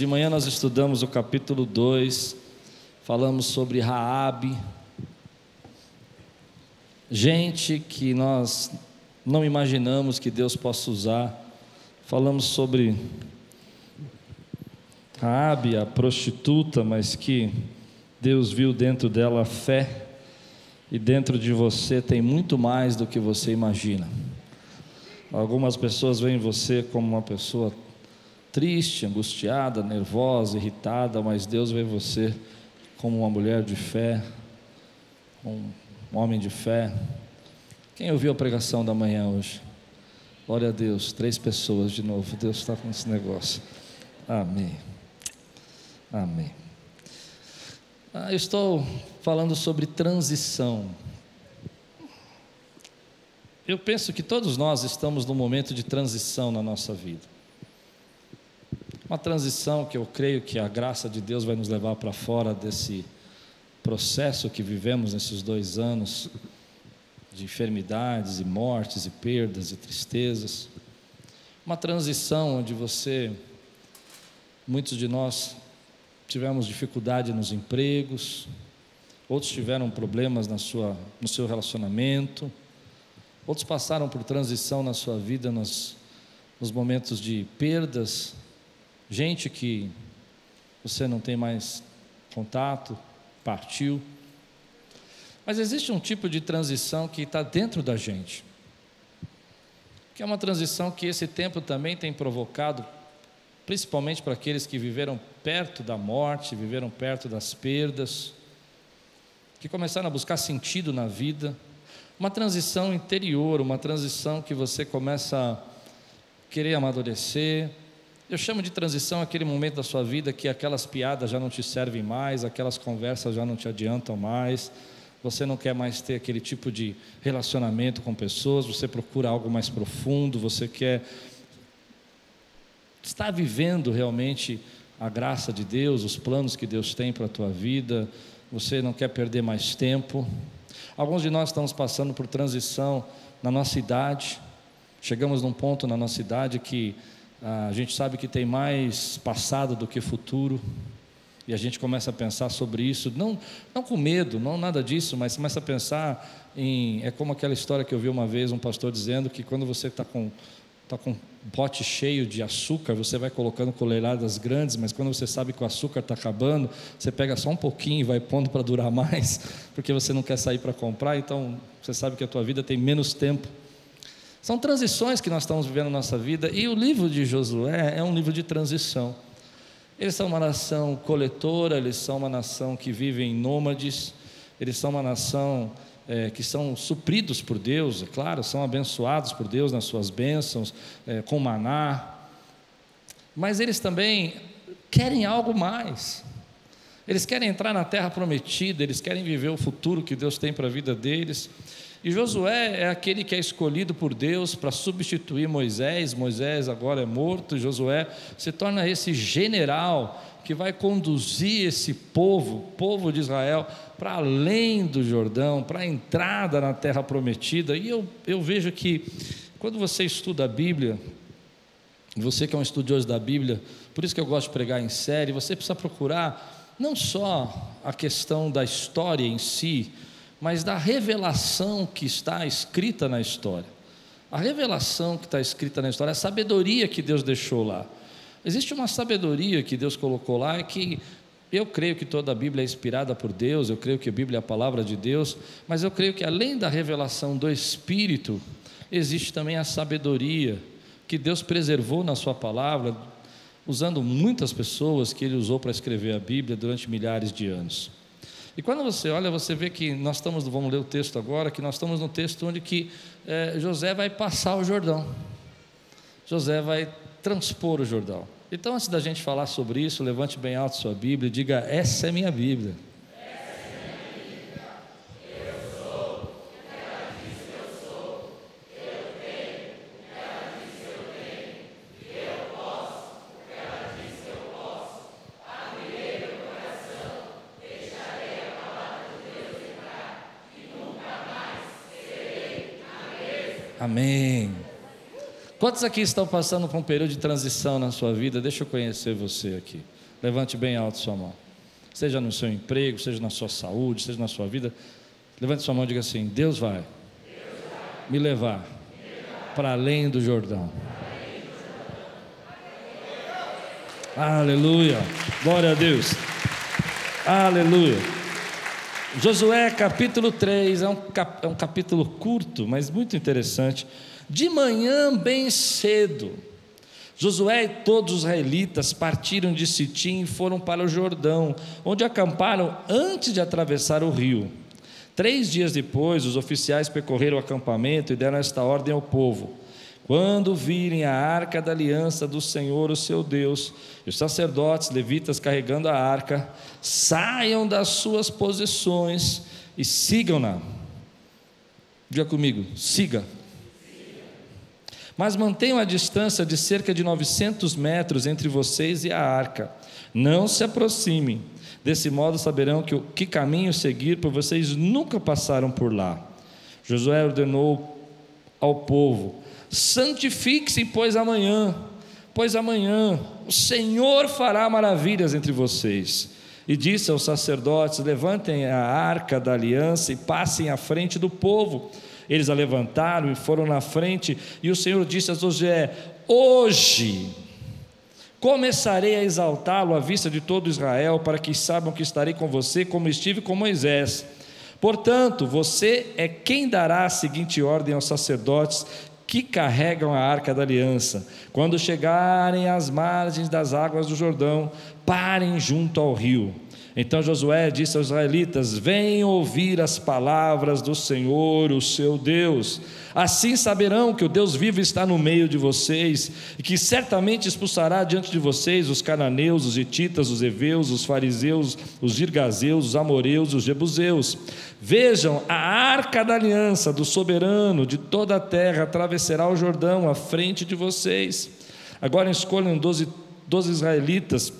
De manhã nós estudamos o capítulo 2, falamos sobre Raabe, gente que nós não imaginamos que Deus possa usar. Falamos sobre Raabe, a prostituta, mas que Deus viu dentro dela a fé e dentro de você tem muito mais do que você imagina. Algumas pessoas veem você como uma pessoa triste, angustiada, nervosa, irritada, mas Deus vê você como uma mulher de fé, um homem de fé. Quem ouviu a pregação da manhã hoje? Glória a Deus, três pessoas de novo. Deus está com esse negócio. Amém. Amém. Ah, eu estou falando sobre transição. Eu penso que todos nós estamos num momento de transição na nossa vida. Uma transição que eu creio que a graça de Deus vai nos levar para fora desse processo que vivemos nesses dois anos de enfermidades e mortes e perdas e tristezas. Uma transição onde você, muitos de nós tivemos dificuldade nos empregos, outros tiveram problemas na sua, no seu relacionamento, outros passaram por transição na sua vida nos, nos momentos de perdas, gente que você não tem mais contato, partiu. Mas existe um tipo de transição que está dentro da gente, que é uma transição que esse tempo também tem provocado principalmente para aqueles que viveram perto da morte, viveram perto das perdas, que começaram a buscar sentido na vida, uma transição interior, uma transição que você começa a querer amadurecer. Eu chamo de transição aquele momento da sua vida que aquelas piadas já não te servem mais, aquelas conversas já não te adiantam mais, você não quer mais ter aquele tipo de relacionamento com pessoas, você procura algo mais profundo, você quer está vivendo realmente a graça de Deus, os planos que Deus tem para a tua vida, você não quer perder mais tempo. Alguns de nós estamos passando por transição na nossa idade, chegamos num ponto na nossa idade que a gente sabe que tem mais passado do que futuro, e a gente começa a pensar sobre isso, não, não com medo, não nada disso, mas começa a pensar em. É como aquela história que eu vi uma vez um pastor dizendo que quando você está com está com um pote cheio de açúcar, você vai colocando colheradas grandes, mas quando você sabe que o açúcar está acabando, você pega só um pouquinho e vai pondo para durar mais, porque você não quer sair para comprar, então você sabe que a tua vida tem menos tempo. São transições que nós estamos vivendo na nossa vida, e o livro de Josué é um livro de transição. Eles são uma nação coletora, eles são uma nação que vive em nômades, eles são uma nação é, que são supridos por Deus, é claro, são abençoados por Deus nas suas bênçãos, é, com maná, mas eles também querem algo mais. Eles querem entrar na terra prometida, eles querem viver o futuro que Deus tem para a vida deles. E Josué é aquele que é escolhido por Deus para substituir Moisés. Moisés agora é morto, Josué se torna esse general que vai conduzir esse povo, povo de Israel, para além do Jordão, para a entrada na terra prometida. E eu, eu vejo que, quando você estuda a Bíblia, você que é um estudioso da Bíblia, por isso que eu gosto de pregar em série, você precisa procurar não só a questão da história em si, mas da revelação que está escrita na história. A revelação que está escrita na história, a sabedoria que Deus deixou lá. Existe uma sabedoria que Deus colocou lá que eu creio que toda a Bíblia é inspirada por Deus, eu creio que a Bíblia é a palavra de Deus, mas eu creio que além da revelação do Espírito, existe também a sabedoria que Deus preservou na Sua palavra, usando muitas pessoas que Ele usou para escrever a Bíblia durante milhares de anos. E quando você olha, você vê que nós estamos, vamos ler o texto agora, que nós estamos no texto onde que é, José vai passar o Jordão. José vai transpor o Jordão. Então, antes da gente falar sobre isso, levante bem alto sua Bíblia e diga: Essa é minha Bíblia. Amém. Quantos aqui estão passando por um período de transição na sua vida? Deixa eu conhecer você aqui. Levante bem alto sua mão. Seja no seu emprego, seja na sua saúde, seja na sua vida. Levante sua mão e diga assim: Deus vai, Deus vai. me levar, levar. para além do Jordão. Aleluia. Glória a Deus. Aleluia. Josué capítulo 3 é um, cap, é um capítulo curto, mas muito interessante. De manhã, bem cedo, Josué e todos os israelitas partiram de Sitim e foram para o Jordão, onde acamparam antes de atravessar o rio. Três dias depois, os oficiais percorreram o acampamento e deram esta ordem ao povo: quando virem a arca da aliança do Senhor, o seu Deus, e os sacerdotes levitas carregando a arca, saiam das suas posições e sigam-na. Diga comigo, siga. Mas mantenham a distância de cerca de 900 metros entre vocês e a arca. Não se aproximem. Desse modo saberão que, que caminho seguir, pois vocês nunca passaram por lá. Josué ordenou ao povo: santifique-se, pois amanhã, pois amanhã o Senhor fará maravilhas entre vocês. E disse aos sacerdotes: Levantem a arca da aliança e passem à frente do povo. Eles a levantaram e foram na frente, e o Senhor disse a Josué: Hoje começarei a exaltá-lo à vista de todo Israel, para que saibam que estarei com você, como estive com Moisés. Portanto, você é quem dará a seguinte ordem aos sacerdotes que carregam a arca da aliança. Quando chegarem às margens das águas do Jordão, parem junto ao rio. Então Josué disse aos israelitas: Venham ouvir as palavras do Senhor, o seu Deus. Assim saberão que o Deus vivo está no meio de vocês, e que certamente expulsará diante de vocês os cananeus, os hititas, os heveus, os fariseus, os girgazeus, os amoreus, os jebuseus. Vejam, a arca da aliança do soberano de toda a terra atravessará o Jordão à frente de vocês. Agora escolham doze, doze israelitas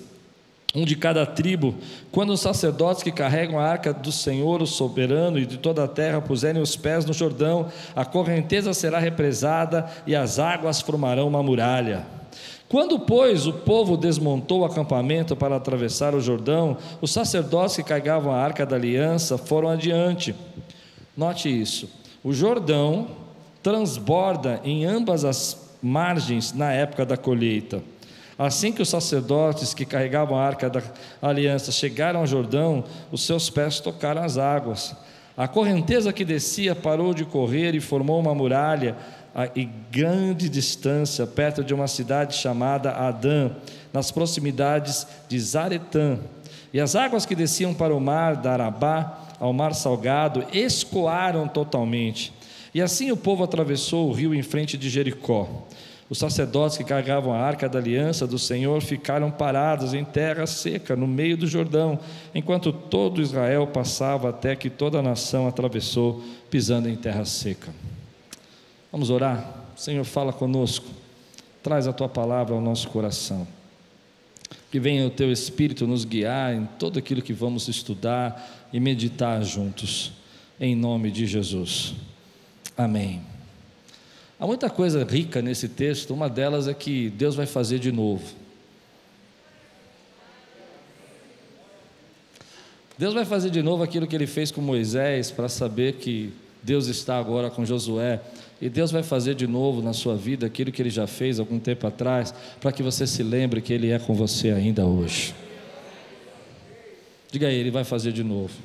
um de cada tribo, quando os sacerdotes que carregam a arca do Senhor, o soberano e de toda a terra, puserem os pés no Jordão, a correnteza será represada e as águas formarão uma muralha. Quando, pois, o povo desmontou o acampamento para atravessar o Jordão, os sacerdotes que carregavam a arca da aliança foram adiante. Note isso: o Jordão transborda em ambas as margens na época da colheita. Assim que os sacerdotes que carregavam a arca da aliança chegaram ao Jordão, os seus pés tocaram as águas. A correnteza que descia parou de correr e formou uma muralha a grande distância, perto de uma cidade chamada Adã, nas proximidades de Zaretã. E as águas que desciam para o mar da Arabá, ao mar salgado, escoaram totalmente. E assim o povo atravessou o rio em frente de Jericó. Os sacerdotes que carregavam a arca da aliança do Senhor ficaram parados em terra seca, no meio do Jordão, enquanto todo Israel passava até que toda a nação atravessou, pisando em terra seca. Vamos orar? Senhor, fala conosco, traz a tua palavra ao nosso coração. Que venha o teu Espírito nos guiar em tudo aquilo que vamos estudar e meditar juntos, em nome de Jesus. Amém. Há muita coisa rica nesse texto, uma delas é que Deus vai fazer de novo. Deus vai fazer de novo aquilo que ele fez com Moisés, para saber que Deus está agora com Josué. E Deus vai fazer de novo na sua vida aquilo que ele já fez algum tempo atrás, para que você se lembre que ele é com você ainda hoje. Diga aí, ele vai fazer de novo.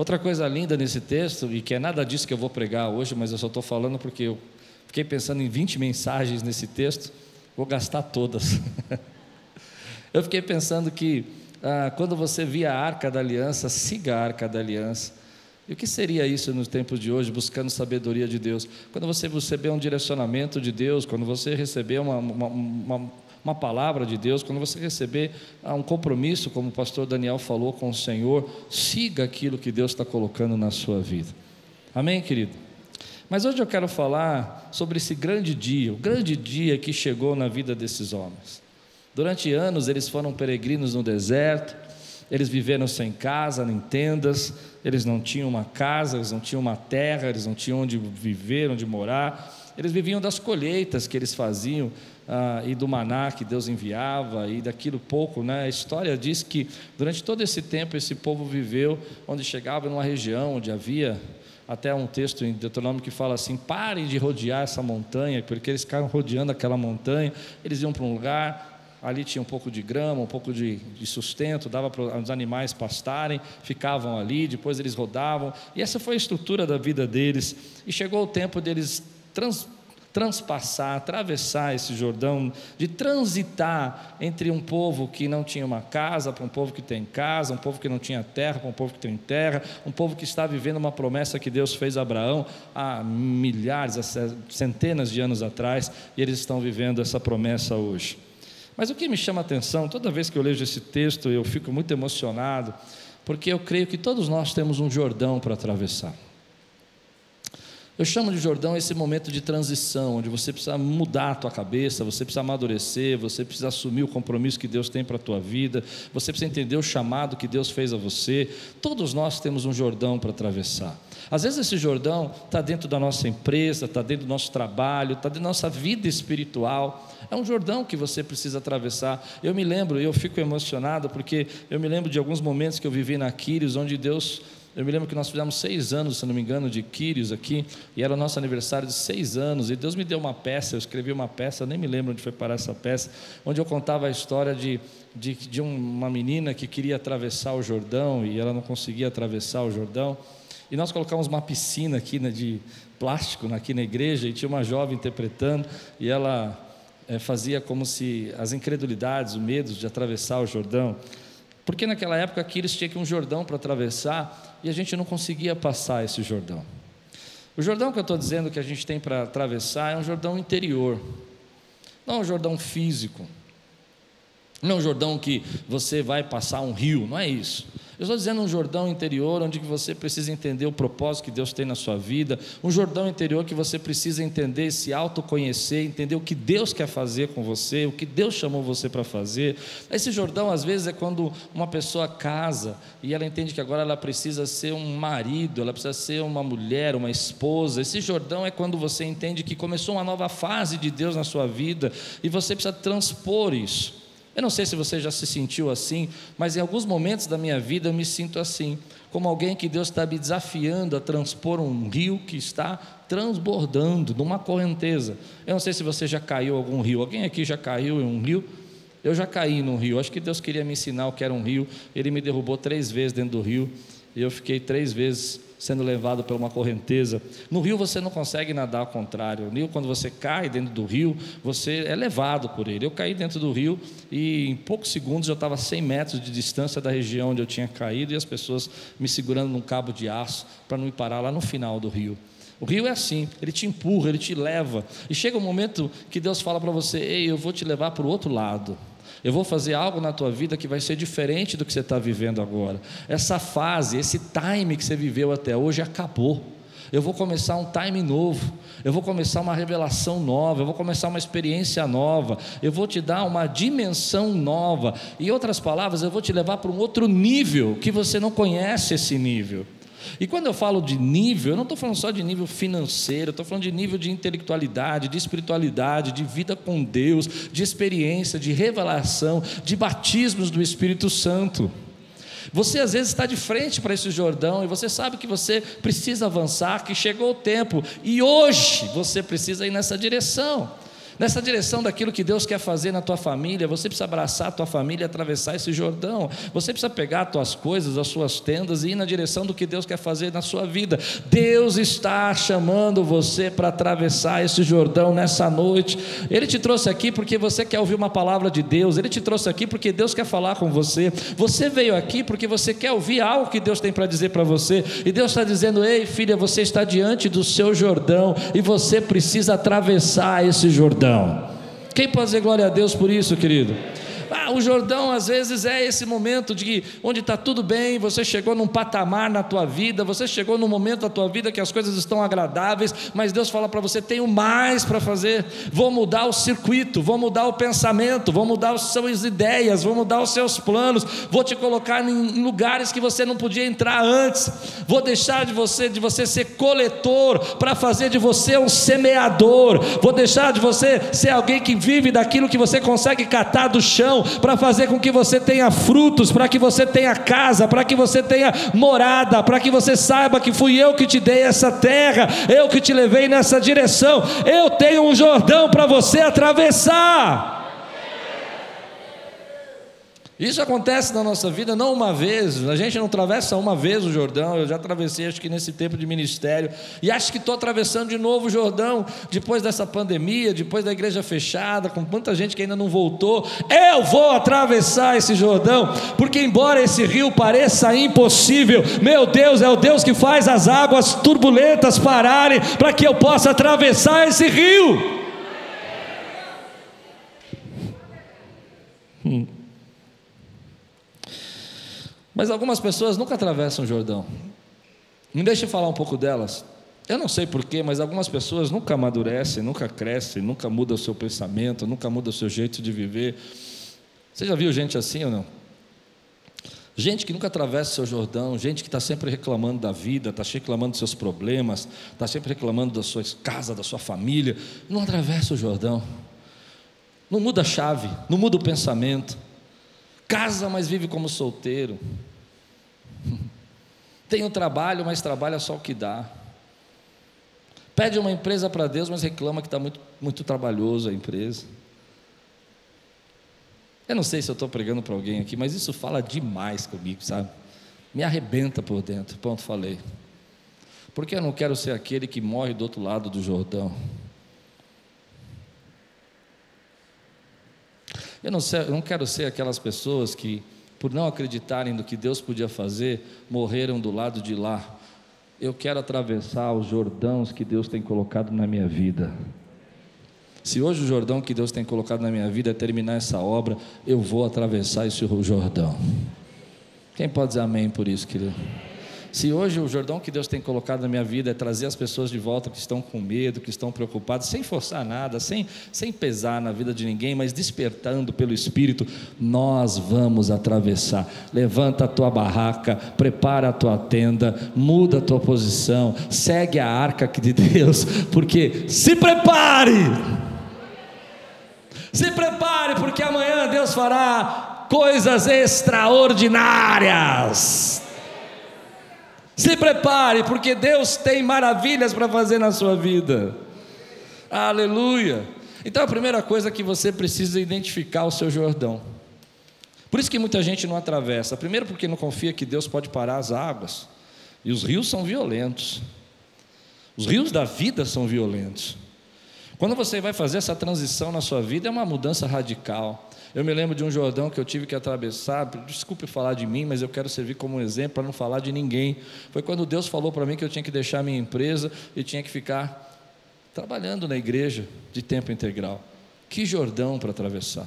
Outra coisa linda nesse texto, e que é nada disso que eu vou pregar hoje, mas eu só estou falando porque eu fiquei pensando em 20 mensagens nesse texto, vou gastar todas. eu fiquei pensando que ah, quando você via a arca da aliança, siga a arca da aliança. E o que seria isso nos tempos de hoje, buscando sabedoria de Deus? Quando você receber um direcionamento de Deus, quando você receber uma, uma, uma uma palavra de Deus, quando você receber ah, um compromisso, como o pastor Daniel falou com o Senhor, siga aquilo que Deus está colocando na sua vida. Amém, querido? Mas hoje eu quero falar sobre esse grande dia, o grande dia que chegou na vida desses homens. Durante anos eles foram peregrinos no deserto, eles viveram sem casa, nem tendas, eles não tinham uma casa, eles não tinham uma terra, eles não tinham onde viver, onde morar eles viviam das colheitas que eles faziam ah, e do maná que Deus enviava e daquilo pouco, né? A história diz que durante todo esse tempo esse povo viveu onde chegava numa região onde havia até um texto em Deuteronômio que fala assim: parem de rodear essa montanha, porque eles ficaram rodeando aquela montanha, eles iam para um lugar, ali tinha um pouco de grama, um pouco de, de sustento, dava para os animais pastarem, ficavam ali, depois eles rodavam, e essa foi a estrutura da vida deles. E chegou o tempo deles trans, transpassar, atravessar esse Jordão, de transitar entre um povo que não tinha uma casa para um povo que tem casa, um povo que não tinha terra para um povo que tem terra, um povo que está vivendo uma promessa que Deus fez a Abraão há milhares, há centenas de anos atrás, e eles estão vivendo essa promessa hoje. Mas o que me chama a atenção, toda vez que eu leio esse texto, eu fico muito emocionado, porque eu creio que todos nós temos um Jordão para atravessar. Eu chamo de Jordão esse momento de transição, onde você precisa mudar a tua cabeça, você precisa amadurecer, você precisa assumir o compromisso que Deus tem para a tua vida, você precisa entender o chamado que Deus fez a você. Todos nós temos um Jordão para atravessar. Às vezes esse Jordão está dentro da nossa empresa, está dentro do nosso trabalho, está dentro da nossa vida espiritual. É um Jordão que você precisa atravessar. Eu me lembro, eu fico emocionado, porque eu me lembro de alguns momentos que eu vivi na Quírios, onde Deus eu me lembro que nós fizemos seis anos, se não me engano, de Quírios aqui, e era o nosso aniversário de seis anos, e Deus me deu uma peça, eu escrevi uma peça, nem me lembro onde foi parar essa peça, onde eu contava a história de, de, de uma menina que queria atravessar o Jordão, e ela não conseguia atravessar o Jordão, e nós colocamos uma piscina aqui né, de plástico aqui na igreja, e tinha uma jovem interpretando, e ela é, fazia como se as incredulidades, o medo de atravessar o Jordão, porque naquela época aqui eles tinham um Jordão para atravessar e a gente não conseguia passar esse Jordão. O Jordão que eu estou dizendo que a gente tem para atravessar é um Jordão interior, não um Jordão físico, não é um Jordão que você vai passar um rio, não é isso. Eu estou dizendo um Jordão interior onde você precisa entender o propósito que Deus tem na sua vida, um Jordão interior que você precisa entender, se autoconhecer, entender o que Deus quer fazer com você, o que Deus chamou você para fazer. Esse Jordão, às vezes, é quando uma pessoa casa e ela entende que agora ela precisa ser um marido, ela precisa ser uma mulher, uma esposa. Esse Jordão é quando você entende que começou uma nova fase de Deus na sua vida e você precisa transpor isso. Eu não sei se você já se sentiu assim, mas em alguns momentos da minha vida eu me sinto assim, como alguém que Deus está me desafiando a transpor um rio que está transbordando numa correnteza. Eu não sei se você já caiu em algum rio. Alguém aqui já caiu em um rio? Eu já caí num rio. Acho que Deus queria me ensinar o que era um rio. Ele me derrubou três vezes dentro do rio e eu fiquei três vezes sendo levado por uma correnteza. No rio você não consegue nadar ao contrário. No rio, quando você cai dentro do rio, você é levado por ele. Eu caí dentro do rio e em poucos segundos eu estava a 100 metros de distância da região onde eu tinha caído e as pessoas me segurando num cabo de aço para não me parar lá no final do rio. O rio é assim, ele te empurra, ele te leva. E chega um momento que Deus fala para você: Ei, eu vou te levar para o outro lado. Eu vou fazer algo na tua vida que vai ser diferente do que você está vivendo agora. Essa fase, esse time que você viveu até hoje acabou. Eu vou começar um time novo, eu vou começar uma revelação nova, eu vou começar uma experiência nova, eu vou te dar uma dimensão nova. Em outras palavras, eu vou te levar para um outro nível que você não conhece esse nível. E quando eu falo de nível, eu não estou falando só de nível financeiro, estou falando de nível de intelectualidade, de espiritualidade, de vida com Deus, de experiência, de revelação, de batismos do Espírito Santo. Você às vezes está de frente para esse Jordão e você sabe que você precisa avançar, que chegou o tempo e hoje você precisa ir nessa direção nessa direção daquilo que Deus quer fazer na tua família. Você precisa abraçar a tua família atravessar esse Jordão. Você precisa pegar as tuas coisas, as suas tendas e ir na direção do que Deus quer fazer na sua vida. Deus está chamando você para atravessar esse Jordão nessa noite. Ele te trouxe aqui porque você quer ouvir uma palavra de Deus. Ele te trouxe aqui porque Deus quer falar com você. Você veio aqui porque você quer ouvir algo que Deus tem para dizer para você. E Deus está dizendo: Ei, filha, você está diante do seu Jordão e você precisa atravessar esse Jordão. Quem pode dizer glória a Deus por isso, querido? Ah, o Jordão às vezes é esse momento de onde está tudo bem, você chegou num patamar na tua vida, você chegou num momento da tua vida que as coisas estão agradáveis, mas Deus fala para você: tenho mais para fazer, vou mudar o circuito, vou mudar o pensamento, vou mudar as suas ideias, vou mudar os seus planos, vou te colocar em lugares que você não podia entrar antes, vou deixar de você, de você ser coletor, para fazer de você um semeador, vou deixar de você ser alguém que vive daquilo que você consegue catar do chão, para fazer com que você tenha frutos, para que você tenha casa, para que você tenha morada, para que você saiba que fui eu que te dei essa terra, eu que te levei nessa direção, eu tenho um Jordão para você atravessar. Isso acontece na nossa vida não uma vez, a gente não atravessa uma vez o Jordão, eu já atravessei acho que nesse tempo de ministério, e acho que estou atravessando de novo o Jordão, depois dessa pandemia, depois da igreja fechada, com tanta gente que ainda não voltou, eu vou atravessar esse Jordão, porque embora esse rio pareça impossível, meu Deus é o Deus que faz as águas turbulentas pararem, para que eu possa atravessar esse rio. Hum. Mas algumas pessoas nunca atravessam o Jordão. Me deixe falar um pouco delas. Eu não sei porquê, mas algumas pessoas nunca amadurecem, nunca crescem, nunca muda o seu pensamento, nunca muda o seu jeito de viver. Você já viu gente assim ou não? Gente que nunca atravessa o seu Jordão, gente que está sempre reclamando da vida, está reclamando dos seus problemas, está sempre reclamando da sua casa, da sua família, não atravessa o Jordão, não muda a chave, não muda o pensamento, casa, mas vive como solteiro, tem um trabalho, mas trabalha só o que dá. Pede uma empresa para Deus, mas reclama que está muito, muito trabalhoso a empresa. Eu não sei se eu estou pregando para alguém aqui, mas isso fala demais comigo, sabe? Me arrebenta por dentro. Ponto, falei. Porque eu não quero ser aquele que morre do outro lado do Jordão. Eu não, sei, eu não quero ser aquelas pessoas que por não acreditarem no que Deus podia fazer, morreram do lado de lá. Eu quero atravessar os Jordãos que Deus tem colocado na minha vida. Se hoje o Jordão que Deus tem colocado na minha vida é terminar essa obra, eu vou atravessar esse Jordão. Quem pode dizer amém por isso, querido? Se hoje o Jordão que Deus tem colocado na minha vida é trazer as pessoas de volta que estão com medo, que estão preocupadas, sem forçar nada, sem, sem pesar na vida de ninguém, mas despertando pelo Espírito, nós vamos atravessar. Levanta a tua barraca, prepara a tua tenda, muda a tua posição, segue a arca de Deus, porque se prepare! Se prepare, porque amanhã Deus fará coisas extraordinárias. Se prepare, porque Deus tem maravilhas para fazer na sua vida. Aleluia. Então a primeira coisa é que você precisa identificar o seu Jordão. Por isso que muita gente não atravessa. Primeiro, porque não confia que Deus pode parar as águas. E os rios são violentos. Os rios da vida são violentos. Quando você vai fazer essa transição na sua vida, é uma mudança radical. Eu me lembro de um Jordão que eu tive que atravessar. Desculpe falar de mim, mas eu quero servir como exemplo para não falar de ninguém. Foi quando Deus falou para mim que eu tinha que deixar minha empresa e tinha que ficar trabalhando na igreja de tempo integral. Que Jordão para atravessar.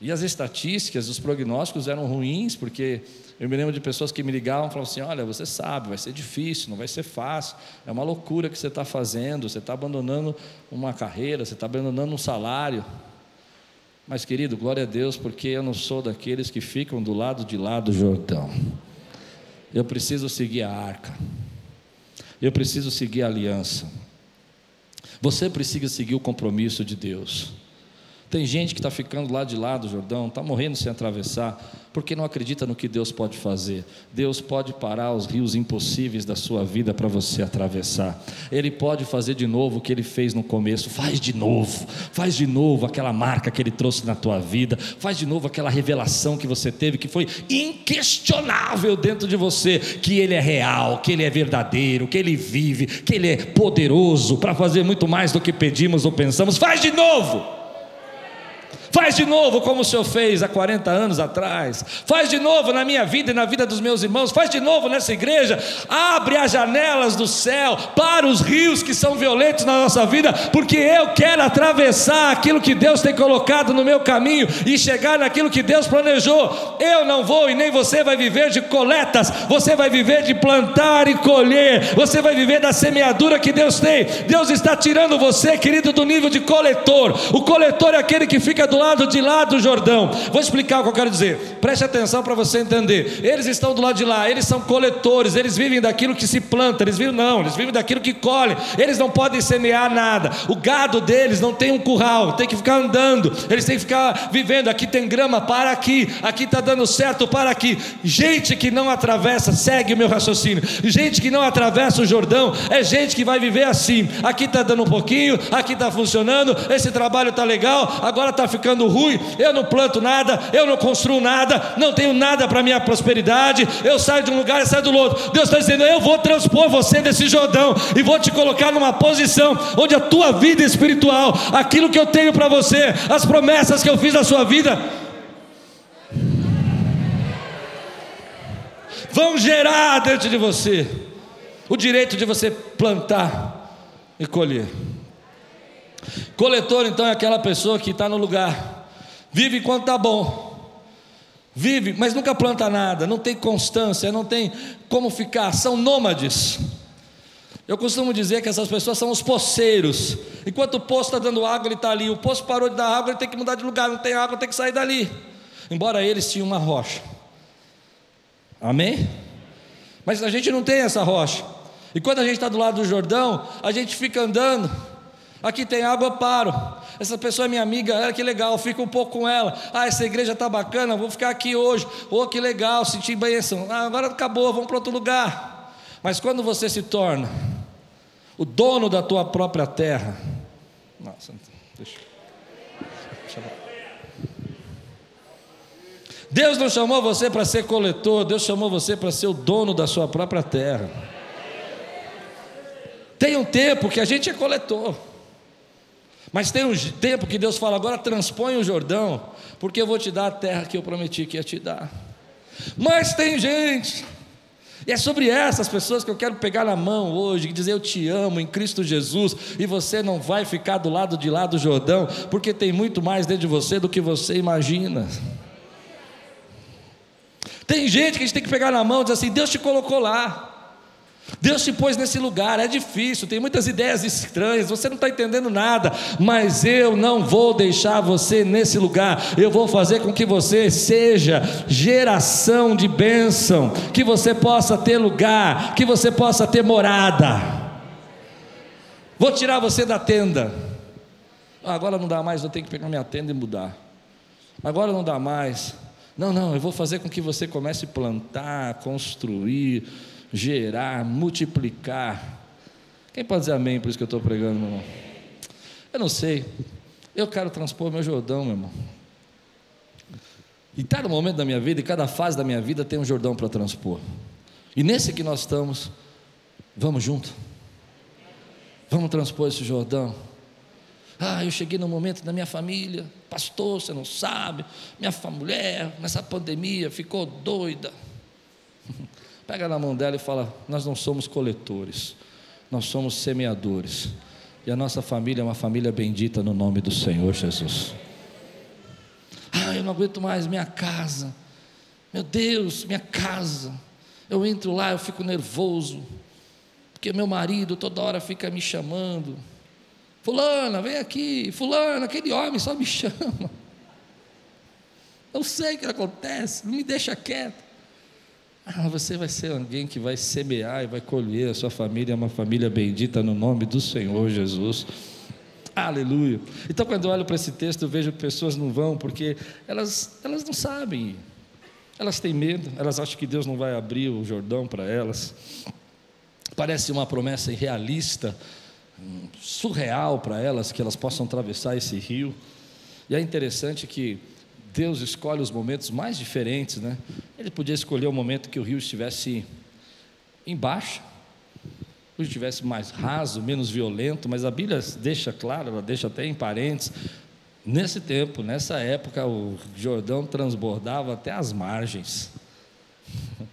E as estatísticas, os prognósticos eram ruins, porque eu me lembro de pessoas que me ligavam e falavam assim: olha, você sabe, vai ser difícil, não vai ser fácil, é uma loucura que você está fazendo, você está abandonando uma carreira, você está abandonando um salário. Mas, querido, glória a Deus, porque eu não sou daqueles que ficam do lado de lá do Jordão. Eu preciso seguir a arca. Eu preciso seguir a aliança. Você precisa seguir o compromisso de Deus. Tem gente que está ficando lá de lá do Jordão, está morrendo sem atravessar, porque não acredita no que Deus pode fazer. Deus pode parar os rios impossíveis da sua vida para você atravessar. Ele pode fazer de novo o que ele fez no começo. Faz de novo, faz de novo aquela marca que ele trouxe na tua vida, faz de novo aquela revelação que você teve, que foi inquestionável dentro de você, que ele é real, que ele é verdadeiro, que ele vive, que ele é poderoso para fazer muito mais do que pedimos ou pensamos. Faz de novo. Faz de novo como o Senhor fez há 40 anos atrás. Faz de novo na minha vida e na vida dos meus irmãos. Faz de novo nessa igreja. Abre as janelas do céu para os rios que são violentos na nossa vida, porque eu quero atravessar aquilo que Deus tem colocado no meu caminho e chegar naquilo que Deus planejou. Eu não vou e nem você vai viver de coletas, você vai viver de plantar e colher, você vai viver da semeadura que Deus tem. Deus está tirando você, querido, do nível de coletor. O coletor é aquele que fica do lado de lá do Jordão. Vou explicar o que eu quero dizer. Preste atenção para você entender. Eles estão do lado de lá, eles são coletores, eles vivem daquilo que se planta, eles vivem não, eles vivem daquilo que colhe. Eles não podem semear nada. O gado deles não tem um curral, tem que ficar andando. Eles têm que ficar vivendo. Aqui tem grama para aqui, aqui está dando certo para aqui. Gente que não atravessa, segue o meu raciocínio. Gente que não atravessa o Jordão é gente que vai viver assim. Aqui está dando um pouquinho, aqui está funcionando, esse trabalho está legal, agora está ficando ruim. Eu não planto nada, eu não construo nada, não tenho nada para minha prosperidade. Eu saio de um lugar e saio do outro. Deus está dizendo: Eu vou transpor você desse Jordão e vou te colocar numa posição onde a tua vida espiritual, aquilo que eu tenho para você, as promessas que eu fiz na sua vida, vão gerar dentro de você o direito de você plantar e colher. Coletor, então, é aquela pessoa que está no lugar, vive enquanto está bom, vive, mas nunca planta nada, não tem constância, não tem como ficar, são nômades. Eu costumo dizer que essas pessoas são os poceiros. Enquanto o poço está dando água, ele está ali. O poço parou de dar água, ele tem que mudar de lugar. Não tem água, tem que sair dali. Embora eles tinham uma rocha. Amém? Mas a gente não tem essa rocha. E quando a gente está do lado do Jordão, a gente fica andando. Aqui tem água, paro. Essa pessoa é minha amiga, olha que legal, fico um pouco com ela. Ah, essa igreja está bacana, vou ficar aqui hoje. Oh, que legal, senti bênção. Ah, agora acabou, vamos para outro lugar. Mas quando você se torna o dono da tua própria terra, nossa, deixa. Deus não chamou você para ser coletor, Deus chamou você para ser o dono da sua própria terra. Tem um tempo que a gente é coletor. Mas tem um tempo que Deus fala: agora transpõe o Jordão, porque eu vou te dar a terra que eu prometi que ia te dar. Mas tem gente, e é sobre essas pessoas que eu quero pegar na mão hoje, e dizer eu te amo em Cristo Jesus, e você não vai ficar do lado de lá do Jordão, porque tem muito mais dentro de você do que você imagina. Tem gente que a gente tem que pegar na mão e dizer assim: Deus te colocou lá. Deus te pôs nesse lugar, é difícil, tem muitas ideias estranhas, você não está entendendo nada, mas eu não vou deixar você nesse lugar, eu vou fazer com que você seja geração de bênção, que você possa ter lugar, que você possa ter morada. Vou tirar você da tenda. Ah, agora não dá mais, eu tenho que pegar minha tenda e mudar. Agora não dá mais. Não, não, eu vou fazer com que você comece a plantar, construir gerar, multiplicar. Quem pode dizer amém por isso que eu estou pregando, meu irmão? Eu não sei. Eu quero transpor meu Jordão, meu irmão. E cada momento da minha vida, e cada fase da minha vida tem um Jordão para transpor. E nesse que nós estamos, vamos junto. Vamos transpor esse Jordão. Ah, eu cheguei no momento da minha família, pastor, você não sabe, minha mulher nessa pandemia ficou doida. Pega na mão dela e fala: Nós não somos coletores, nós somos semeadores. E a nossa família é uma família bendita no nome do Senhor Jesus. Ah, eu não aguento mais minha casa. Meu Deus, minha casa. Eu entro lá, eu fico nervoso. Porque meu marido toda hora fica me chamando. Fulana, vem aqui. Fulana, aquele homem só me chama. Eu sei o que acontece, não me deixa quieto. Ah, você vai ser alguém que vai semear e vai colher. A sua família é uma família bendita no nome do Senhor Jesus. Aleluia. Então, quando eu olho para esse texto, eu vejo que pessoas não vão porque elas, elas não sabem. Elas têm medo, elas acham que Deus não vai abrir o Jordão para elas. Parece uma promessa irrealista, surreal para elas, que elas possam atravessar esse rio. E é interessante que Deus escolhe os momentos mais diferentes, né? Ele podia escolher o momento que o rio estivesse embaixo, que estivesse mais raso, menos violento, mas a Bíblia deixa claro, ela deixa até em parênteses, Nesse tempo, nessa época, o Jordão transbordava até as margens.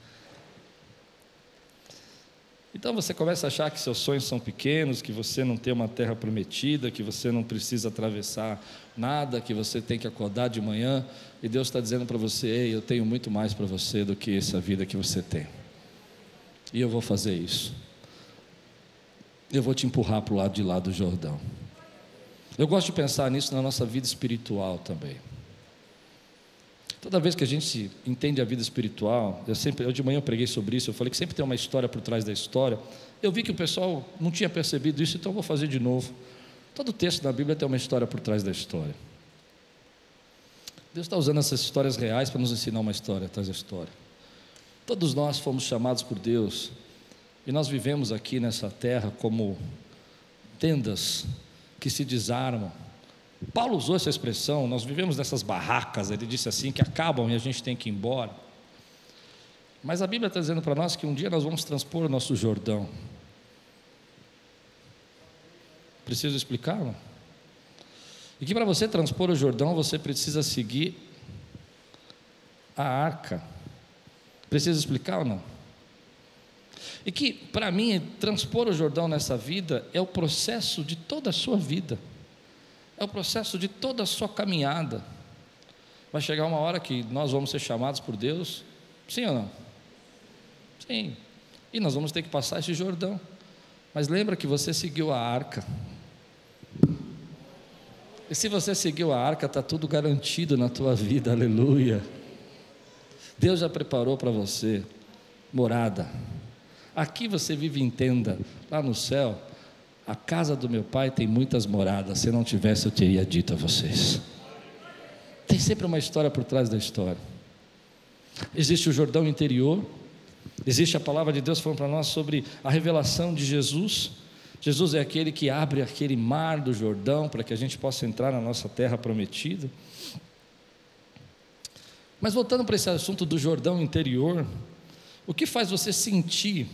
Então você começa a achar que seus sonhos são pequenos, que você não tem uma terra prometida, que você não precisa atravessar nada, que você tem que acordar de manhã e Deus está dizendo para você: Ei, eu tenho muito mais para você do que essa vida que você tem. E eu vou fazer isso. Eu vou te empurrar para o lado de lá do Jordão. Eu gosto de pensar nisso na nossa vida espiritual também. Toda vez que a gente entende a vida espiritual, eu sempre, eu de manhã eu preguei sobre isso, eu falei que sempre tem uma história por trás da história. Eu vi que o pessoal não tinha percebido isso, então eu vou fazer de novo. Todo texto da Bíblia tem uma história por trás da história. Deus está usando essas histórias reais para nos ensinar uma história atrás da história. Todos nós fomos chamados por Deus e nós vivemos aqui nessa terra como tendas que se desarmam Paulo usou essa expressão, nós vivemos nessas barracas, ele disse assim, que acabam e a gente tem que ir embora. Mas a Bíblia está dizendo para nós que um dia nós vamos transpor o nosso Jordão. Preciso explicar? Não? E que para você transpor o Jordão, você precisa seguir a arca. Precisa explicar ou não? E que, para mim, transpor o Jordão nessa vida é o processo de toda a sua vida é o processo de toda a sua caminhada. Vai chegar uma hora que nós vamos ser chamados por Deus, sim ou não? Sim. E nós vamos ter que passar esse Jordão. Mas lembra que você seguiu a arca. E se você seguiu a arca, está tudo garantido na tua vida, aleluia. Deus já preparou para você morada. Aqui você vive em tenda, lá no céu a casa do meu pai tem muitas moradas, se não tivesse eu teria dito a vocês. Tem sempre uma história por trás da história. Existe o Jordão interior, existe a palavra de Deus falando para nós sobre a revelação de Jesus. Jesus é aquele que abre aquele mar do Jordão para que a gente possa entrar na nossa terra prometida. Mas voltando para esse assunto do Jordão interior, o que faz você sentir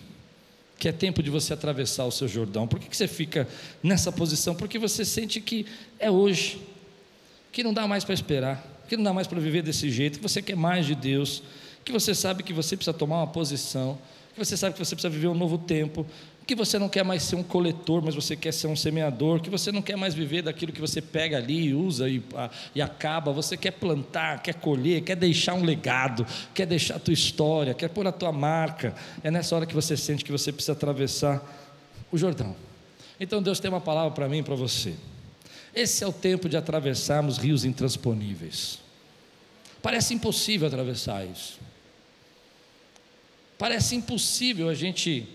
que é tempo de você atravessar o seu Jordão. Por que, que você fica nessa posição? Porque você sente que é hoje, que não dá mais para esperar, que não dá mais para viver desse jeito, que você quer mais de Deus, que você sabe que você precisa tomar uma posição, que você sabe que você precisa viver um novo tempo, que você não quer mais ser um coletor, mas você quer ser um semeador, que você não quer mais viver daquilo que você pega ali e usa e, a, e acaba, você quer plantar, quer colher, quer deixar um legado, quer deixar a tua história, quer pôr a tua marca. É nessa hora que você sente que você precisa atravessar o Jordão. Então Deus tem uma palavra para mim e para você. Esse é o tempo de atravessarmos rios intransponíveis. Parece impossível atravessar isso. Parece impossível a gente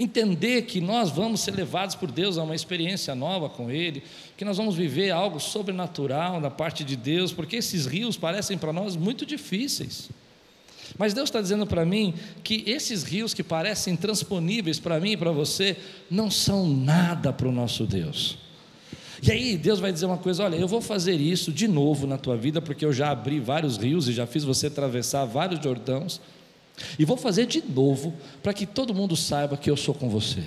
entender que nós vamos ser levados por Deus a uma experiência nova com Ele, que nós vamos viver algo sobrenatural da parte de Deus, porque esses rios parecem para nós muito difíceis. Mas Deus está dizendo para mim que esses rios que parecem transponíveis para mim e para você, não são nada para o nosso Deus. E aí Deus vai dizer uma coisa: olha, eu vou fazer isso de novo na tua vida, porque eu já abri vários rios e já fiz você atravessar vários Jordãos. E vou fazer de novo, para que todo mundo saiba que eu sou com você.